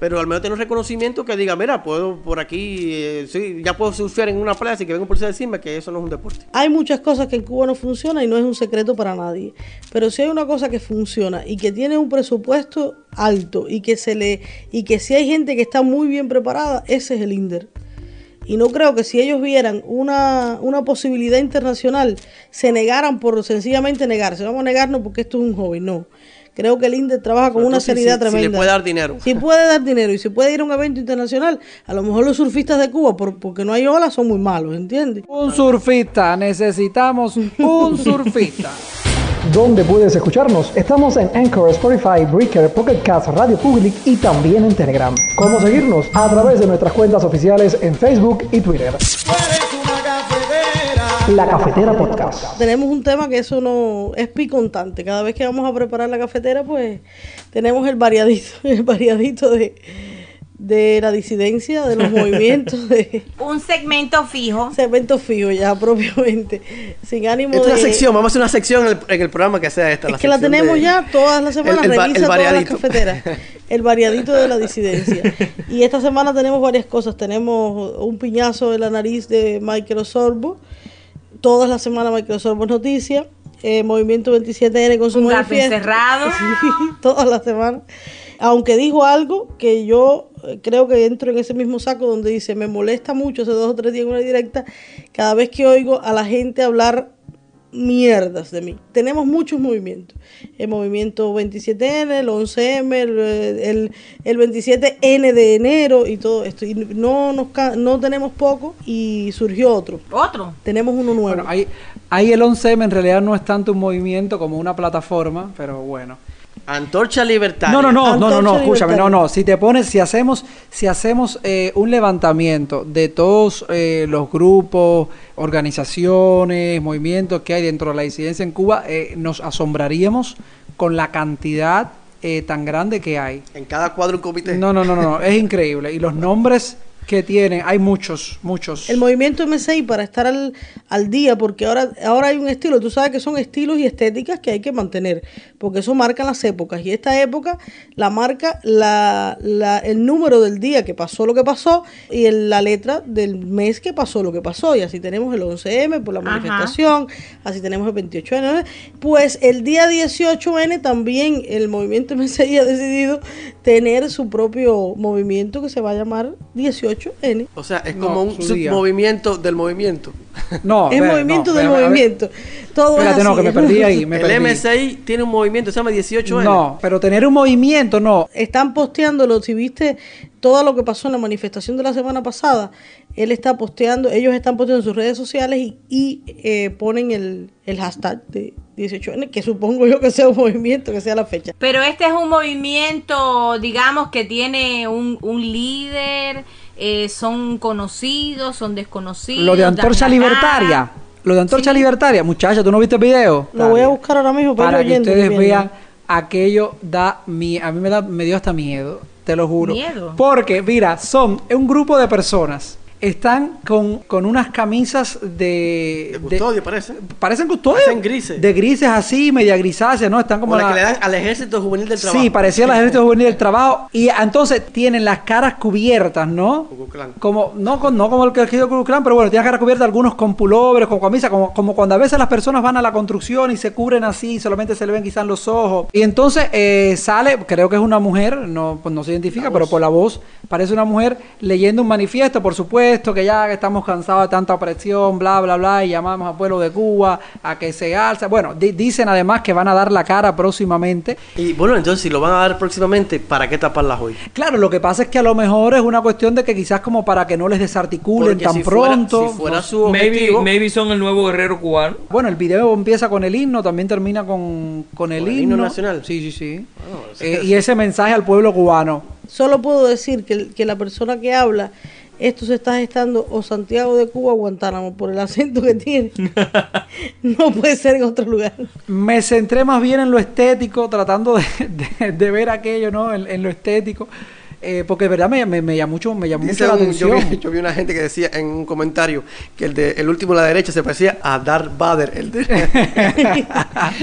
Pero al menos tener un reconocimiento que diga, mira, puedo por aquí, eh, sí, ya puedo surfear en una playa y que venga un policía a que eso no es un deporte. Hay muchas cosas que en Cuba no funcionan y no es un secreto para nadie. Pero si hay una cosa que funciona y que tiene un presupuesto alto y que se le y que si hay gente que está muy bien preparada, ese es el INDER. Y no creo que si ellos vieran una, una posibilidad internacional, se negaran por sencillamente negarse. Vamos a negarnos porque esto es un hobby. No. Creo que el INDER trabaja con una si- seriedad si- si le tremenda. puede dar dinero. Si puede dar dinero y si puede ir a un evento internacional, a lo mejor los surfistas de Cuba, por- porque no hay olas, son muy malos, ¿entiendes? Un surfista, necesitamos un surfista. *laughs* ¿Dónde puedes escucharnos? Estamos en Anchor, Spotify, Breaker, Pocket Cast, Radio Public y también en Telegram. ¿Cómo seguirnos? A través de nuestras cuentas oficiales en Facebook y Twitter. La Cafetera Podcast. Tenemos un tema que eso no es picontante. Cada vez que vamos a preparar la cafetera, pues tenemos el variadito, *laughs* el variadito de, de la disidencia, de los *laughs* movimientos, de Un segmento fijo. segmentos fijos ya *laughs* propiamente, sin ánimo es de... una sección, vamos a hacer una sección en el, en el programa que sea esta. Es que la tenemos de- ya todas las semanas, el va- revisa el todas las variadito. cafeteras. El variadito de la disidencia. Y esta semana tenemos varias cosas. Tenemos un piñazo de la nariz de Michael Osorbo. Todas las semanas Michael Osorbo es noticia. Eh, Movimiento 27N con su Un gato manifiesto. encerrado. *laughs* Sí, todas las semanas. Aunque dijo algo que yo eh, creo que entro en ese mismo saco donde dice, me molesta mucho hace dos o tres días en una directa, cada vez que oigo a la gente hablar mierdas de mí. Tenemos muchos movimientos. El movimiento 27N, el 11M, el, el, el 27N de enero y todo esto. Y no, nos, no tenemos poco y surgió otro. Otro. Tenemos uno nuevo. Bueno, ahí, ahí el 11M en realidad no es tanto un movimiento como una plataforma, pero bueno. Antorcha Libertaria. No, no, no, no, no, no, escúchame, no, Libertaria. no. Si te pones, si hacemos, si hacemos eh, un levantamiento de todos eh, los grupos, organizaciones, movimientos que hay dentro de la disidencia en Cuba, eh, nos asombraríamos con la cantidad eh, tan grande que hay. En cada cuadro un comité. No, no, no, no, no, es increíble. Y los nombres que tienen, hay muchos, muchos. El movimiento MCI para estar al, al día, porque ahora, ahora hay un estilo, tú sabes que son estilos y estéticas que hay que mantener, porque eso marca las épocas. Y esta época la marca la, la, el número del día que pasó lo que pasó y el- la letra del mes que pasó lo que pasó. Y así tenemos el 11M por la Ajá. manifestación, así tenemos el 28N. ¿no? Pues el día 18N también el movimiento MCI ha decidido tener su propio movimiento que se va a llamar 18N. O sea, es No, como un su día. submovimiento del movimiento. no, es movimiento no, del movimiento. Todo Espérate, es no, que me perdí ahí, me el perdí. MSI tiene un movimiento, se llama 18N. No, pero tener un movimiento, no. Están posteándolo, si viste todo lo que pasó en la manifestación de la semana pasada, él está posteando, ellos están posteando en sus redes sociales y, y, eh, ponen el, el hashtag de 18N, que supongo yo que sea un movimiento, que sea la fecha. Pero este es un movimiento, digamos, que tiene un, un líder eh, son conocidos, son desconocidos. Lo de Antorcha Libertaria. Lo de Antorcha Sí. Libertaria. Muchacha, ¿tú no viste el video? Lo voy a buscar ahora mismo para, que oyendo, ustedes viendo. vean aquello da mi a mí me da me dio hasta miedo te lo juro Miedo. porque mira son un grupo de personas están con, con unas camisas de, De custodio, parece. parecen custodios Parecen grises. de grises así media grisáceas no están como Como la la- que le dan al ejército juvenil del trabajo. Sí, parecía la ejército juvenil del trabajo. Y entonces tienen las caras cubiertas, ¿no? Como, no, con, no como el que el Ku Klux Klan, pero bueno, tienen caras cubiertas algunos con pullovers, con camisa, como, como cuando a veces las personas van a la construcción y se cubren así, solamente se le ven quizás los ojos. Y entonces eh, sale, creo que es una mujer, no, pues no se identifica, pero por la voz parece una mujer leyendo un manifiesto, por supuesto, que ya que estamos cansados de tanta opresión, bla, bla, bla, y llamamos al pueblo de Cuba a que se alza. Bueno, di- dicen además que van a dar la cara próximamente. Y bueno, entonces si lo van a dar próximamente, ¿para qué taparlas hoy? Claro, lo que pasa es que a lo mejor es una cuestión de que quizás como para que no les desarticulen Porque tan si fuera- pronto. si fuera no- su Maybe, objetivo, maybe son el nuevo guerrero cubano. Bueno, el video empieza con el himno, también termina con, con el ¿Con el himno. himno nacional? Sí, sí, sí. Bueno, es Eh, y ese mensaje al pueblo cubano. Solo puedo decir que, que la persona que habla, esto se está gestando o Santiago de Cuba o Guantánamo por el acento que tiene. *laughs* no puede ser en otro lugar. Me centré más bien en lo estético, tratando de, de- de ver aquello, ¿no? En, en lo estético. Eh, porque de verdad me, me, me llamó mucho, me llamó Dice mucho la un- yo, atención. vi, *laughs* yo vi una gente que decía en un comentario que el de el último de la derecha se parecía a Darth Vader, el de *laughs*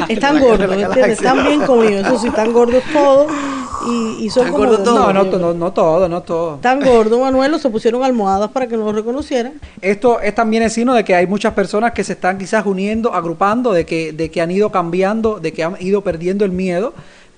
Están gordos. Están bien comidos. Eso sí, están gordos todos. Y, y son Están gordos todos. No, no, no, no todo, no todo. Tan gordo, Manuel, se pusieron almohadas para que no lo reconocieran. Esto es también el signo de que hay muchas personas que se están quizás uniendo, agrupando, de que, de que han ido cambiando, de que han ido perdiendo el miedo.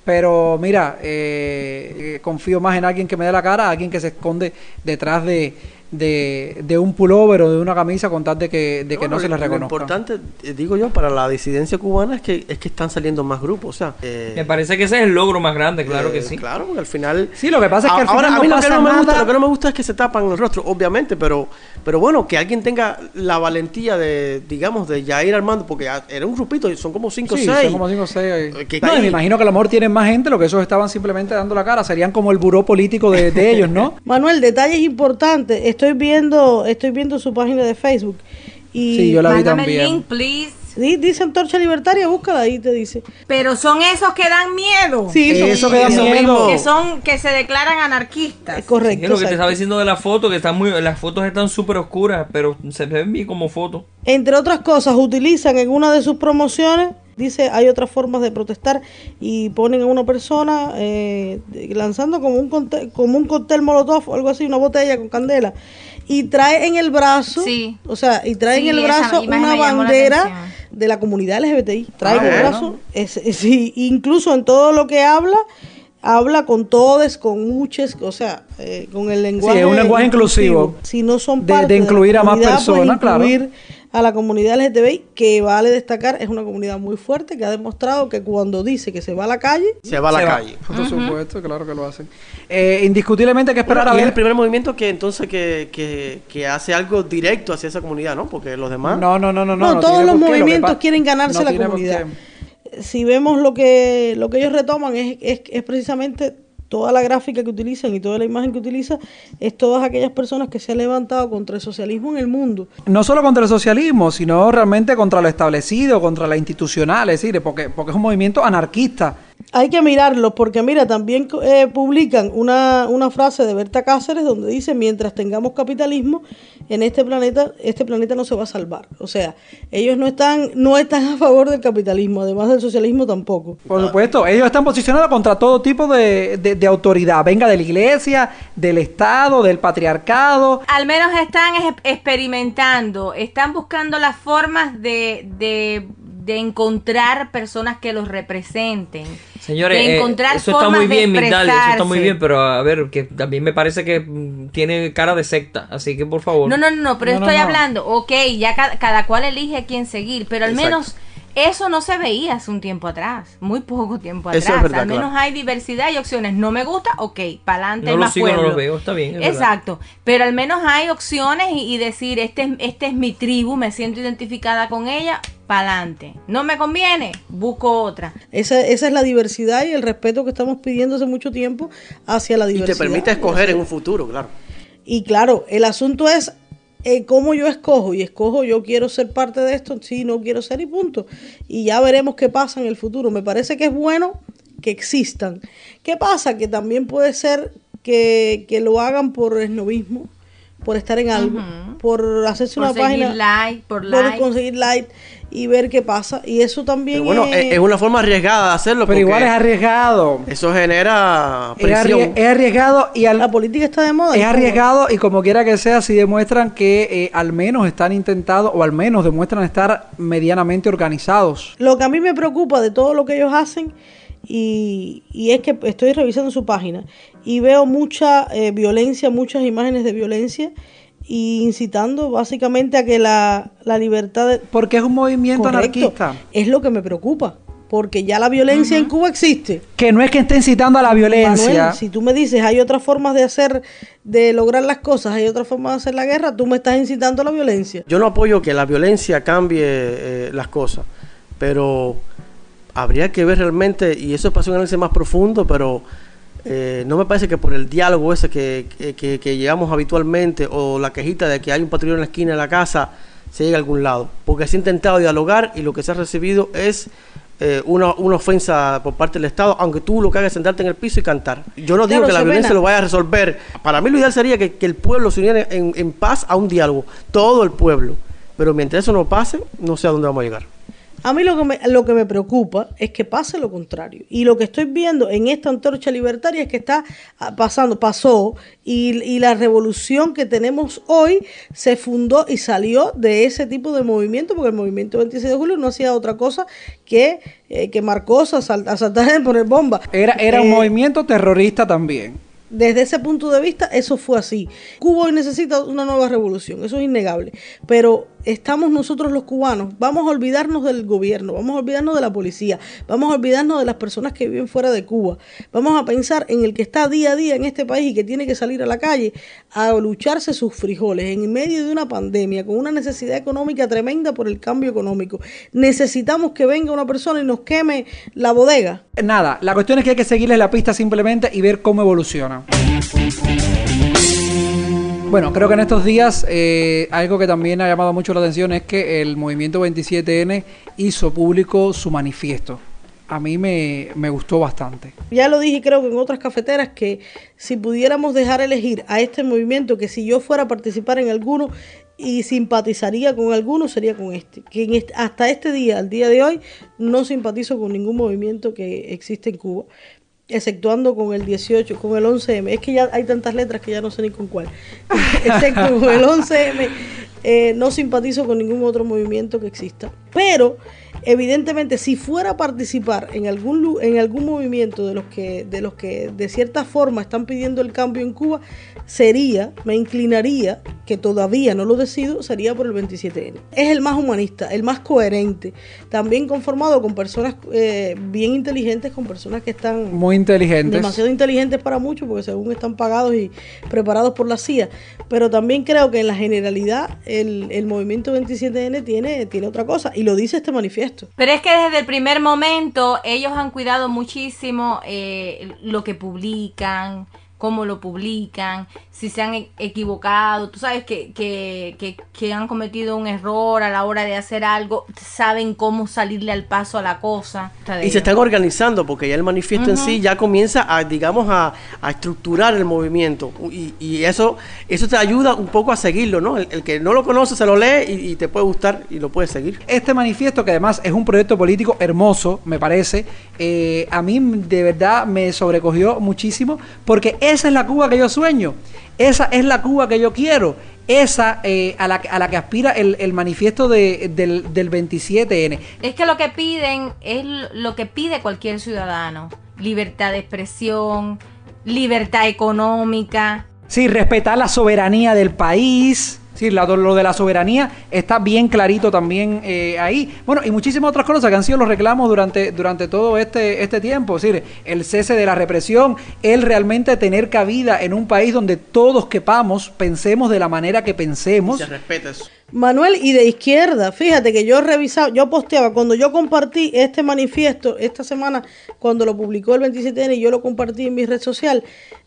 Pero mira, eh, eh, confío más en alguien que me dé la cara, alguien que se esconde detrás de, de, de un pullover o de una camisa con tal de que, de que Bueno, no se les lo- Lo reconozca. importante, eh, digo yo, para la disidencia cubana es que es que están saliendo más grupos, o sea, eh, Me parece que ese es el logro más grande, claro que eh, sí. Claro, porque al final Sí, lo que pasa es que al Ahora, final a no mí que pasa no me gusta, lo que no me gusta es que se tapan el rostro, obviamente, pero pero bueno, que alguien tenga la valentía de digamos de ya ir armando porque era un grupito, y son como cinco o Sí, seis. son como cinco o seis. Eh, que No, y ahí- me imagino que a lo mejor tienen más gente, lo que esos estaban simplemente dando la cara. Serían como el buró político de, de ellos, ¿no? *laughs* Manuel, detalles importantes. Estoy viendo, estoy viendo su página de Facebook. Y Sí, yo la vi Mándame el también. link, please. Sí, dice Antorcha Libertaria, búscala ahí, te dice. Pero son esos que dan miedo. Sí, son- Eso que da eso miedo. Que son, que se declaran anarquistas. es correcto. Sí, es lo que te estaba diciendo de la foto, que están muy, las fotos están súper oscuras, pero se ven bien como fotos. Entre otras cosas, utilizan en una de sus promociones, dice, hay otras formas de protestar y ponen a una persona eh, lanzando como un, como un cóctel molotov o algo así, una botella con candela, y trae en el brazo, Sí. o sea, y trae Sí, en el brazo una bandera. De la comunidad LGBTI. Trae Ah, bueno. brazo, es- es- sí, incluso en todo lo que habla, habla con todes, con muchos, o sea, eh, con el lenguaje. es un lenguaje inclusivo. Si no son De- parte de la incluir a más comunidad, pues, personas, claro. A la comunidad LGTBI, que vale destacar, es una comunidad muy fuerte, que ha demostrado que cuando dice que se va a la calle, se va a la Se va. calle. Por supuesto, claro que lo hacen. Eh, indiscutiblemente hay que esperar Bueno, a y es ver. el primer movimiento que entonces que, que, que hace algo directo hacia esa comunidad, ¿no? Porque los demás No, no, no, no. No, no todos los lo movimientos pa- quieren ganarse no la comunidad. si vemos lo que lo que ellos retoman es, es, es precisamente toda la gráfica que utilizan y toda la imagen que utilizan es todas aquellas personas que se han levantado contra el socialismo en el mundo. No solo contra el socialismo, sino realmente contra lo establecido, contra la institucional, es decir, porque, porque es un movimiento anarquista. Hay que mirarlo porque mira, también eh, publican una, una frase de Berta Cáceres donde dice, mientras tengamos capitalismo, en este planeta, este planeta no se va a salvar. O sea, ellos no están, no están a favor del capitalismo, además del socialismo tampoco. Por supuesto, ellos están posicionados contra todo tipo de, de- de autoridad, venga de la iglesia, del Estado, del patriarcado. Al menos están es- experimentando, están buscando las formas de, de, de encontrar personas que los representen. Señores, de eh, encontrar eso está formas muy de bien, Migdalia, eso está muy bien, pero a ver, que también me parece que mm, tiene cara de secta, así que por favor. No, no, no, no, pero No, no, estoy no. hablando, ok, ya ca- cada, cual elige a quién seguir, pero al Exacto. menos eso no se veía hace un tiempo atrás, muy poco tiempo Eso es atrás. verdad, al menos claro. hay diversidad y opciones. No me gusta, ok, para adelante No más sigo, no pueblo. lo veo, está bien, es verdad. Exacto, pero al menos hay opciones y, y decir, este, es- este es mi tribu, me siento identificada con ella, para adelante. No me conviene, busco otra. Esa, esa es la diversidad y el respeto que estamos pidiendo hace mucho tiempo hacia la y diversidad. te permite escoger en un futuro, claro. Y claro, el asunto es eh, cómo yo escojo. Y escojo, yo quiero ser parte de esto, sí, no quiero ser y punto. Y ya veremos qué pasa en el futuro. Me parece que es bueno que existan. ¿Qué pasa? Que también puede ser que, que lo hagan por esnovismo, por estar en algo, por hacerse Por una página, like, por por like. conseguir like y ver qué pasa. Y eso también Pero bueno, es- una forma arriesgada de hacerlo. Pero igual es arriesgado. Eso genera presión. es arriesgado y al- la política está de moda. es arriesgado y como quiera que sea, si demuestran que eh, al menos están intentando o al menos demuestran estar medianamente organizados. Lo que a mí me preocupa de todo lo que ellos hacen y, y es que estoy revisando su página y veo mucha eh, violencia, muchas imágenes de violencia y incitando básicamente a que la, la libertad de, Porque es un movimiento Correcto. anarquista. es lo que me preocupa porque ya la violencia en Cuba existe. Que no es que esté incitando a la violencia. Manuel, si tú me dices hay otras formas de hacer, de lograr las cosas, hay otras formas de hacer la guerra, tú me estás incitando a la violencia. Yo no apoyo que la violencia cambie eh, las cosas, pero habría que ver realmente, y eso es para un análisis más profundo, pero eh, no me parece que por el diálogo ese que, que, que- que llevamos habitualmente o la quejita de que hay un patrullero en la esquina de la casa se llegue a algún lado, porque se ha intentado dialogar y lo que se ha recibido es eh, una, una ofensa por parte del Estado, aunque tú lo que hagas es sentarte en el piso y cantar. Yo no digo Claro, que la violencia lo vaya a resolver. Para mí lo ideal sería que, que el pueblo se uniera en, en paz a un diálogo, todo el pueblo. Pero mientras eso no pase, no sé a dónde vamos a llegar. A mí lo que, me, lo que me preocupa es que pase lo contrario. Y lo que estoy viendo en esta antorcha libertaria es que está ah, pasando, pasó, y, y la revolución que tenemos hoy se fundó y salió de ese tipo de movimiento, porque el movimiento 26 de julio no hacía otra cosa que eh, quemar cosas, asalt- asaltar *laughs* y poner bombas. Era, era un Eh, movimiento terrorista también. desde ese punto de vista, eso fue así. Cuba hoy necesita una nueva revolución, eso es innegable. Pero estamos nosotros los cubanos, vamos a olvidarnos del gobierno, vamos a olvidarnos de la policía, vamos a olvidarnos de las personas que viven fuera de Cuba. Vamos a pensar en el que está día a día en este país y que tiene que salir a la calle a lucharse sus frijoles en medio de una pandemia, con una necesidad económica tremenda por el cambio económico. Necesitamos que venga una persona y nos queme la bodega. Nada, la cuestión es que hay que seguirles la pista simplemente y ver cómo evoluciona. Bueno, creo que en estos días eh, algo que también ha llamado mucho la atención es que el movimiento 27N hizo público su manifiesto. A mí me, me gustó bastante. Ya lo dije creo que en otras cafeteras que si pudiéramos dejar elegir a este movimiento que si yo fuera a participar en alguno y simpatizaría con alguno sería con este. Que en hasta este día, al día de hoy, no simpatizo con ningún movimiento que existe en Cuba, exceptuando con el 18, con el 11M. Es que ya hay tantas letras que ya no sé ni con cuál. *laughs* Excepto con el 11M, eh, no simpatizo con ningún otro movimiento que exista. Pero evidentemente si fuera a participar en algún en algún movimiento de los que de los que de cierta forma están pidiendo el cambio en Cuba sería me inclinaría que todavía no lo decido sería por el 27N es el más humanista el más coherente también conformado con personas eh, bien inteligentes con personas que están Muy inteligentes. demasiado inteligentes para muchos porque según están pagados y preparados por la CIA pero también creo que en la generalidad el, el movimiento 27N tiene, tiene otra cosa y lo dice este manifiesto Pero es que desde el primer momento ellos han cuidado muchísimo eh, lo que publican, cómo lo publican, si se han e- equivocado, tú sabes que, que, que, que han cometido un error a la hora de hacer algo, saben cómo salirle al paso a la cosa. Y se están organizando porque ya el manifiesto en sí ya comienza a, digamos, a, a estructurar el movimiento. Y, y eso eso te ayuda un poco a seguirlo, ¿no? El, el que no lo conoce se lo lee y, y te puede gustar y lo puede seguir. Este manifiesto, que además es un proyecto político hermoso, me parece, eh, a mí de verdad me sobrecogió muchísimo, porque esa es la Cuba que yo sueño, esa es la Cuba que yo quiero, esa eh, a, la, a la que aspira el, el manifiesto de- del, del 27N. Es que lo que piden es lo que pide cualquier ciudadano. Libertad de expresión, libertad económica. Sí, respetar la soberanía del país. Sí, la- lo de la soberanía está bien clarito también eh, ahí. Bueno, y muchísimas otras cosas que han sido los reclamos durante, durante todo este, este tiempo. Es decir, el cese de la represión, el realmente tener cabida en un país donde todos quepamos, pensemos de la manera que pensemos. Se respeta eso. Manuel, y de izquierda, fíjate que yo revisaba, yo posteaba, cuando yo compartí este manifiesto esta semana, cuando lo publicó el 27N y yo lo compartí en mi red social,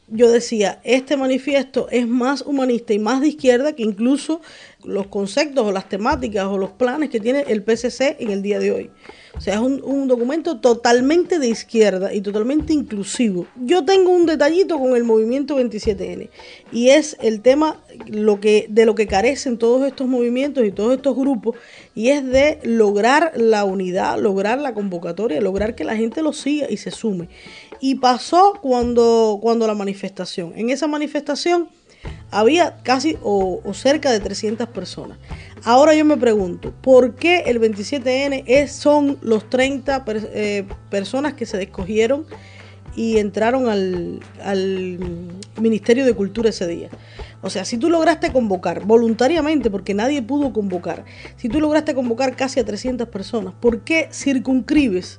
yo decía, este manifiesto es más humanista y más de izquierda que incluso los conceptos o las temáticas o los planes que tiene el PCC en el día de hoy. O sea, es un, un documento totalmente de izquierda y totalmente inclusivo. Yo tengo un detallito con el movimiento 27N y es el tema lo que, de lo que carecen todos estos movimientos y todos estos grupos y es de lograr la unidad, lograr la convocatoria, lograr que la gente lo siga y se sume. Y pasó cuando, cuando la manifestación. En esa manifestación había casi o, cerca de 300 personas. Ahora yo me pregunto, ¿por qué el 27N es, son los 30 per- eh, personas que se escogieron y entraron al, al Ministerio de Cultura ese día? O sea, si tú lograste convocar voluntariamente, porque nadie pudo convocar, si tú lograste convocar casi a 300 personas, ¿por qué circunscribes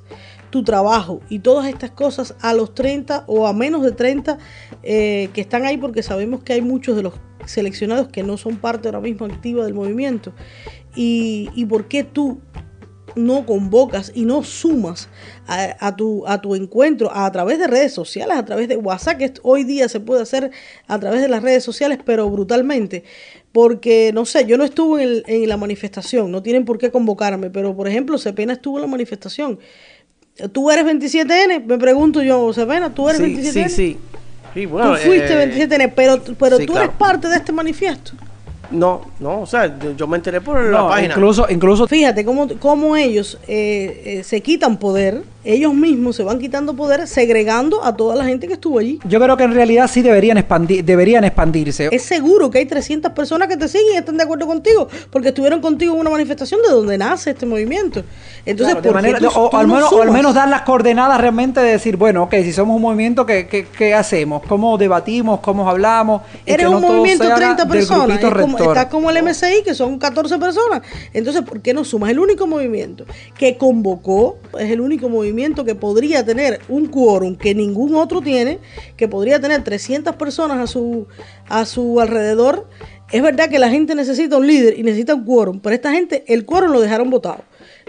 tu trabajo y todas estas cosas a los 30 o a menos de 30 eh, que están ahí? Porque sabemos que hay muchos de los seleccionados que no son parte ahora mismo activa del movimiento. ¿Y, y por qué tú no convocas y no sumas a, a tu, a tu encuentro a, través de redes sociales, a través de WhatsApp, que hoy día se puede hacer a través de las redes sociales, pero brutalmente. Porque, no sé, yo no estuve en, en la manifestación, no tienen por qué convocarme, pero por ejemplo, Cepena estuvo en la manifestación. ¿Tú eres 27N? Me pregunto yo, Cepena, ¿tú eres Sí, 27N? sí, sí. Sí, bueno, Tú fuiste eh, 27N, pero, pero sí, tú claro. eres parte de este manifiesto. No, no, o sea, yo, me enteré por la página. incluso, incluso Fíjate cómo, cómo ellos eh, eh, se quitan poder, ellos mismos se van quitando poder, segregando a toda la gente que estuvo allí. yo creo que en realidad sí deberían expandir, deberían expandirse. Es seguro que hay 300 personas que te siguen y están de acuerdo contigo, porque estuvieron contigo en una manifestación de donde nace este movimiento. Entonces, Claro, ¿por manera- tú- o, tú al no menos, o al menos dar las coordenadas realmente de decir, bueno, ok, si somos un movimiento, ¿qué, qué, qué hacemos? ¿Cómo debatimos? ¿Cómo hablamos? Y Eres que no un movimiento se de haga 30 del personas, es como, está como el MSI, que son 14 personas. Entonces, ¿por qué no sumas? El único movimiento que convocó, es el único movimiento que podría tener un quórum que ningún otro tiene, que podría tener 300 personas a su, a su alrededor. Es verdad que la gente necesita un líder y necesita un quórum, pero esta gente, el quórum lo dejaron votado.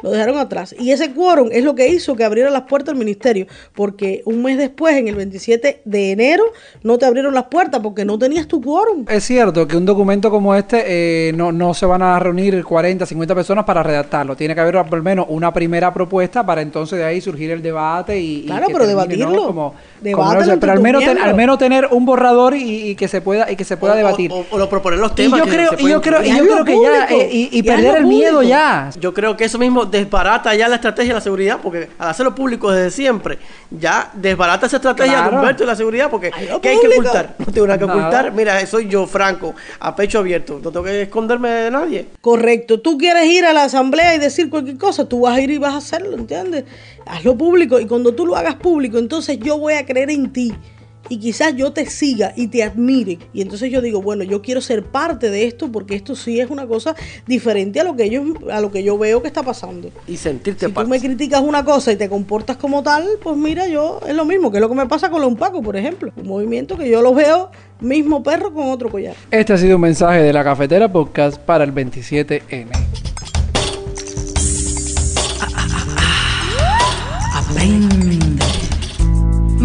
Lo dejaron atrás. Y ese quórum es lo que hizo que abriera las puertas al ministerio. Porque un mes después, en el 27 de enero, no te abrieron las puertas porque no tenías tu quórum. Es cierto que un documento como este eh, no, no se van a reunir 40, 50 personas para redactarlo. Tiene que haber por lo menos una primera propuesta para entonces de ahí surgir el debate y, y Claro, pero termine, ¿no? debatirlo. Como, como no sé, entre pero al menos, ten- al menos tener un borrador y, y que se pueda y que se pueda O- debatir. O, o lo proponer los y temas. yo que creo, se y yo creo, y yo creo que ya eh, y, y Y perder el miedo ya. Yo creo que eso mismo desbarata ya la estrategia de la seguridad, porque al hacerlo público desde siempre, ya desbarata esa estrategia Claro. de Humberto de la seguridad, porque Hazlo ¿qué hay que ocultar? No tengo nada que ocultar. Mira, soy yo, Franco, a pecho abierto. No tengo que esconderme de nadie. Correcto. Tú quieres ir a la asamblea y decir cualquier cosa, tú vas a ir y vas a hacerlo, ¿entiendes? Hazlo público y cuando tú lo hagas público, entonces yo voy a creer en ti. Y quizás yo te siga y te admire. Y entonces yo digo, bueno, yo quiero ser parte de esto porque esto sí es una cosa diferente a lo que yo, a lo que yo veo que está pasando. Y sentirte Si tú me criticas una cosa y te comportas como tal, pues mira, yo es lo mismo, que es lo que me pasa con los Paco, por ejemplo. Un movimiento que yo lo veo mismo perro con otro collar. Este ha sido un mensaje de la Cafetera Podcast para el 27N.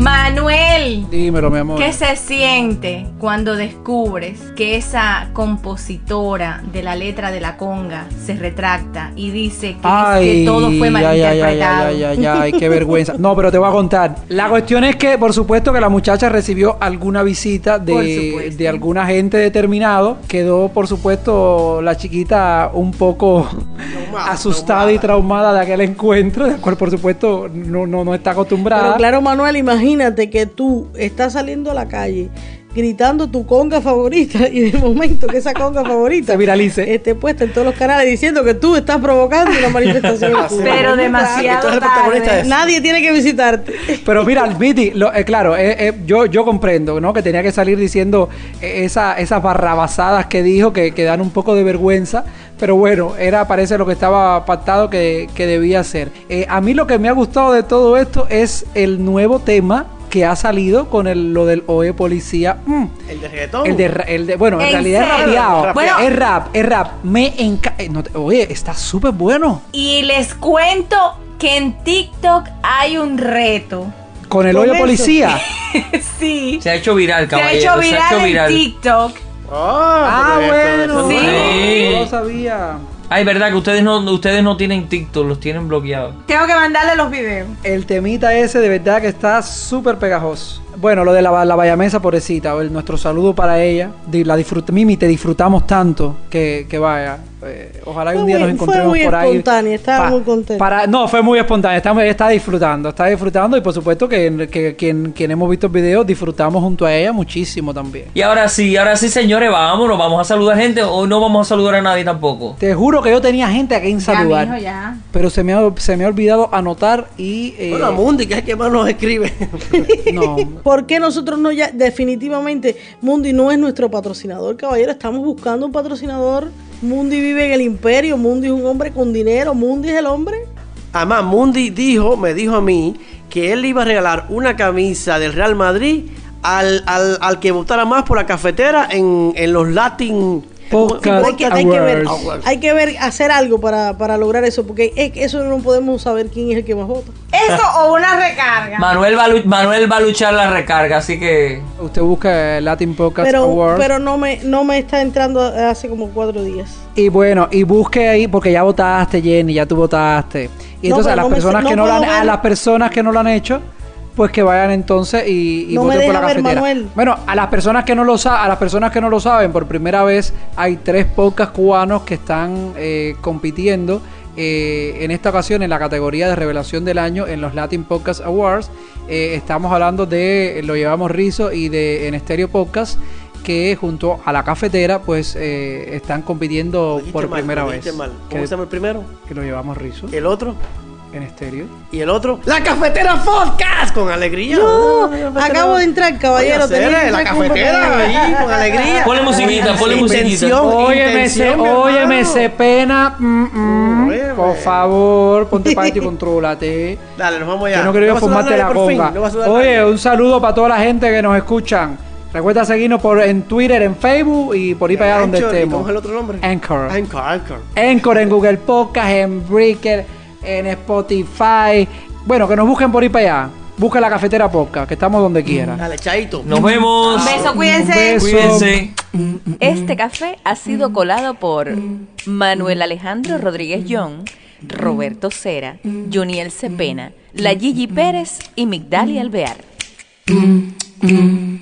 Manuel, Dímelo, mi amor. ¿qué se siente cuando descubres que esa compositora de la letra de la conga se retracta y dice que, es que todo fue ay, ay, ay, malinterpretado? ay, ay, ay, ay, qué vergüenza. No, pero te voy a contar. La cuestión es que, por supuesto, que la muchacha recibió alguna visita de, de alguna gente determinado. Quedó, por supuesto, la chiquita un poco Traumada, asustada y traumada de aquel encuentro, del cual, por supuesto, no, no, no está acostumbrada. Pero claro, Manuel, imagínate que tú estás saliendo a la calle gritando tu conga favorita *laughs* y de momento que esa conga favorita Se viralice. esté puesta en todos los canales diciendo que tú estás provocando una manifestación. *laughs* Cuba. Pero demasiado tarde. Nadie tiene que visitarte. Pero mira, Viti, lo- eh, claro, eh, eh, yo, yo comprendo, ¿no? Que tenía que salir diciendo eh, esa, esas barrabasadas que dijo que, que dan un poco de vergüenza. Pero bueno, era parece lo que estaba pactado que, que debía ser. Eh, a mí lo que me ha gustado de todo esto es el nuevo tema que ha salido con el, lo del OE Policía. Mm. El de reggaetón. El de, ra- el de- bueno, en, ¿En realidad serio? es rapeado. Bueno. es rap, es rap. Me encanta. oye, está súper bueno. Y les cuento que en TikTok hay un reto Con el eso. policía. *laughs* sí. Se ha hecho viral, Se ha caballero. hecho viral en TikTok. Ah, pero bueno. Sí. Ah, No lo sabía. Ay, verdad que ustedes no, ustedes no tienen TikTok, los tienen bloqueados. Tengo que mandarle los videos. El temita ese de verdad que está súper pegajoso. Bueno, lo de la, la bayamesa, pobrecita. el- nuestro saludo para ella. La disfrut- Mimi, te disfrutamos tanto que, que vaya. Eh, ojalá un Fue día muy- nos fue encontremos muy por ahí. espontánea, estaba muy contenta. Para, no, fue muy espontánea. Está, está disfrutando, está disfrutando. Y por supuesto que, que quien, quien hemos visto el video disfrutamos junto a ella muchísimo también. Y ahora sí, ahora sí, señores, vámonos, vamos a saludar gente o no vamos a saludar a nadie tampoco. Te juro que yo tenía gente a quien saludar. Ya, mijo, ya. Pero se me, ha, se me ha olvidado anotar y. eh, Bueno, Mundi, que es el que más nos escribe. *laughs* no. ¿Por qué nosotros no ya definitivamente Mundi no es nuestro patrocinador, caballero? Estamos buscando un patrocinador. Mundi vive en el imperio, Mundi es un hombre con dinero, Mundi es el hombre. Además, Mundi dijo, me dijo a mí, que él iba a regalar una camisa del Real Madrid al, al, al que votara más por la cafetera en, en los Latin Podcast hay, que, hay que ver, hay que ver, hacer algo para, para lograr eso, porque es que eso no podemos saber quién es el que más vota. Eso o una recarga. Manuel va, Manuel va a luchar la recarga, así que Usted busca el Latin Podcast Pero, Awards. pero no me, no me está entrando hace como cuatro días. Y bueno, y busque ahí, porque ya votaste, Jenny, ya tú votaste. Y entonces a las no me personas que no no lo han, a las personas que no lo han hecho, pues que vayan entonces y, y No me voten por la ver, cafetera. Manuel. Bueno, a las personas que no lo a las personas que no lo saben, por primera vez hay tres podcasts cubanos que están eh, compitiendo. eh, en esta ocasión en la categoría de revelación del año en los Latin Podcast Awards Eh, estamos hablando de Lo Llevamos Rizo y de En Estéreo Podcast que junto a la cafetera pues eh, están compitiendo por mal, primera vez mal. que, ¿Cómo se llama el primero? que lo llevamos rizo ¿El otro? En estéreo ¿Y el otro? ¡La cafetera podcast! Con alegría. No, Ah, la acabo de entrar, caballero. Hacer, la entrar con cafetera ahí, con alegría. Ponle musiquita, ponle musiquita. Óyeme, se, óyeme, se pena. mm, mm. Óyeme. por favor, ponte para *laughs* y contrólate. Dale, nos vamos allá. Que no quiero ¿No vas a saludar formarte a la conga. ¿No vas a saludar a Oye, un saludo para toda la gente que nos escuchan. Recuerda seguirnos por en Twitter, en Facebook y por ahí para allá donde Anchor, ¿y estemos. ¿Cómo es el otro nombre? Anchor. Anchor, Anchor. Anchor en Google Podcast, en Breaker, en Spotify. Bueno, que nos busquen por ahí para allá. Busca la cafetera podcast, que estamos donde quiera. Dale, chaito. nos vemos. Un beso, Un cuídense. beso. Cuídense. Este café ha sido colado por Manuel Alejandro Rodríguez John, Roberto Cera, Juniel Cepena, La Gigi Pérez y Migdalia Alvear. Mm, mm.